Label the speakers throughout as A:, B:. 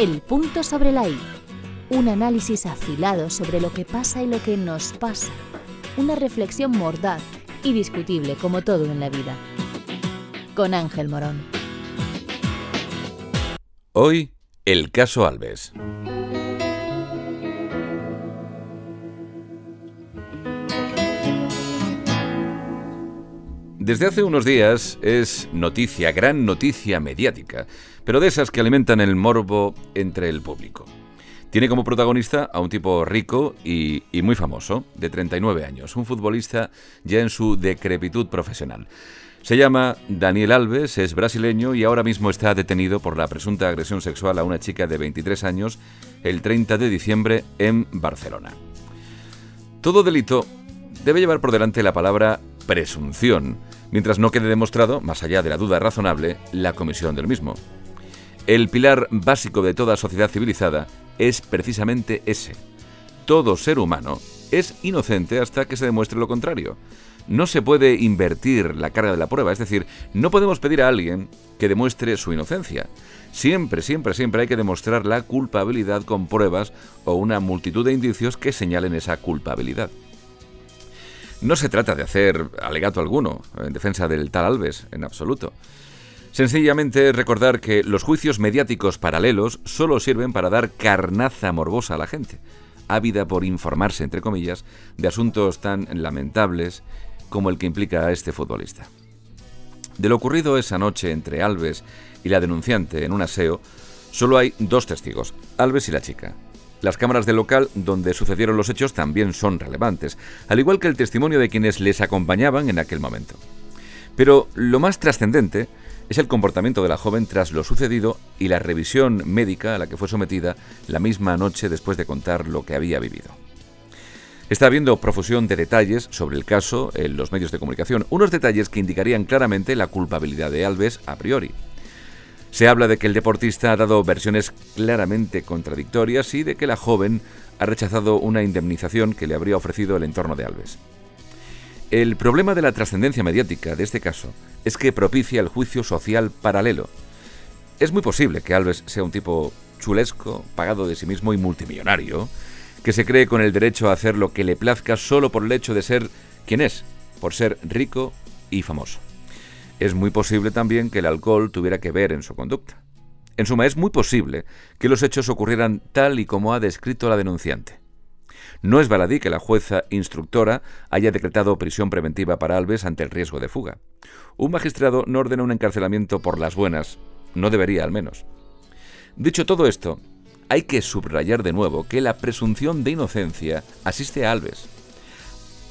A: El punto sobre la I. Un análisis afilado sobre lo que pasa y lo que nos pasa. Una reflexión mordaz y discutible como todo en la vida. Con Ángel Morón.
B: Hoy, el caso Alves. Desde hace unos días es noticia, gran noticia mediática, pero de esas que alimentan el morbo entre el público. Tiene como protagonista a un tipo rico y, muy famoso, de 39 años, un futbolista ya en su decrepitud profesional. Se llama Daniel Alves, es brasileño y ahora mismo está detenido por la presunta agresión sexual a una chica de 23 años el 30 de diciembre en Barcelona. Todo delito debe llevar por delante la palabra presunción, mientras no quede demostrado, más allá de la duda razonable, la comisión del mismo. El pilar básico de toda sociedad civilizada es precisamente ese. Todo ser humano es inocente hasta que se demuestre lo contrario. No se puede invertir la carga de la prueba, es decir, no podemos pedir a alguien que demuestre su inocencia. Siempre, siempre, siempre hay que demostrar la culpabilidad con pruebas o una multitud de indicios que señalen esa culpabilidad. No se trata de hacer alegato alguno en defensa del tal Alves, en absoluto. Sencillamente recordar que los juicios mediáticos paralelos solo sirven para dar carnaza morbosa a la gente, ávida por informarse, entre comillas, de asuntos tan lamentables como el que implica a este futbolista. De lo ocurrido esa noche entre Alves y la denunciante en un aseo, solo hay dos testigos, Alves y la chica. Las cámaras del local donde sucedieron los hechos también son relevantes, al igual que el testimonio de quienes les acompañaban en aquel momento. Pero lo más trascendente es el comportamiento de la joven tras lo sucedido y la revisión médica a la que fue sometida la misma noche después de contar lo que había vivido. Está habiendo profusión de detalles sobre el caso en los medios de comunicación, unos detalles que indicarían claramente la culpabilidad de Alves a priori. Se habla de que el deportista ha dado versiones claramente contradictorias y de que la joven ha rechazado una indemnización que le habría ofrecido el entorno de Alves. El problema de la trascendencia mediática de este caso es que propicia el juicio social paralelo. Es muy posible que Alves sea un tipo chulesco, pagado de sí mismo y multimillonario, que se cree con el derecho a hacer lo que le plazca solo por el hecho de ser quien es, por ser rico y famoso. Es muy posible también que el alcohol tuviera que ver en su conducta. En suma, es muy posible que los hechos ocurrieran tal y como ha descrito la denunciante. No es baladí que la jueza instructora haya decretado prisión preventiva para Alves ante el riesgo de fuga. Un magistrado no ordena un encarcelamiento por las buenas, no debería al menos. Dicho todo esto, hay que subrayar de nuevo que la presunción de inocencia asiste a Alves.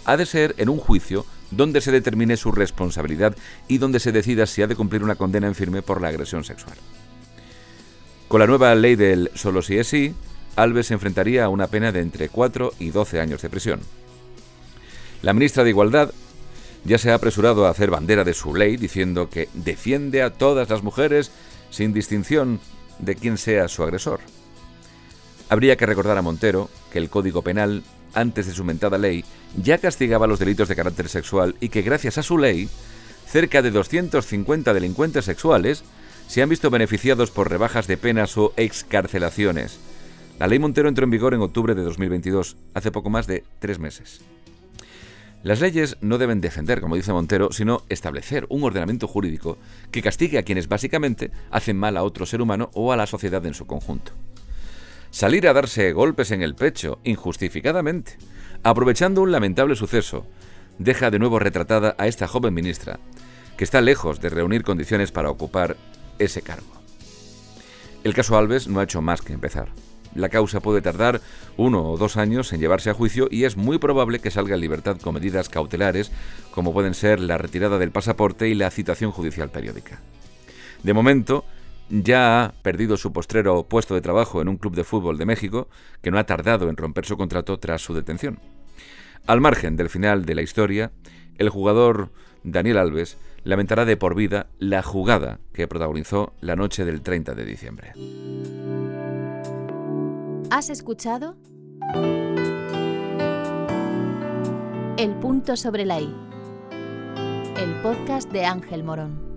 B: Ha de ser en un juicio donde se determine su responsabilidad y donde se decida si ha de cumplir una condena en firme por la agresión sexual. Con la nueva ley del solo si es sí, Alves se enfrentaría a una pena de entre 4 y 12 años de prisión. La ministra de Igualdad ya se ha apresurado a hacer bandera de su ley diciendo que defiende a todas las mujeres sin distinción de quién sea su agresor. Habría que recordar a Montero que el Código Penal antes de su mentada ley, ya castigaba los delitos de carácter sexual y que gracias a su ley, cerca de 250 delincuentes sexuales se han visto beneficiados por rebajas de penas o excarcelaciones. La ley Montero entró en vigor en octubre de 2022, hace poco más de tres meses. Las leyes no deben defender, como dice Montero, sino establecer un ordenamiento jurídico que castigue a quienes básicamente hacen mal a otro ser humano o a la sociedad en su conjunto salir a darse golpes en el pecho, injustificadamente, aprovechando un lamentable suceso, deja de nuevo retratada a esta joven ministra, que está lejos de reunir condiciones para ocupar ese cargo. El caso Alves no ha hecho más que empezar. La causa puede tardar uno o dos años en llevarse a juicio y es muy probable que salga en libertad con medidas cautelares como pueden ser la retirada del pasaporte y la citación judicial periódica. De momento, ya ha perdido su postrero puesto de trabajo en un club de fútbol de México, que no ha tardado en romper su contrato tras su detención. Al margen del final de la historia, el jugador Daniel Alves lamentará de por vida la jugada que protagonizó la noche del 30 de diciembre.
A: ¿Has escuchado? El punto sobre la I. El podcast de Ángel Morón.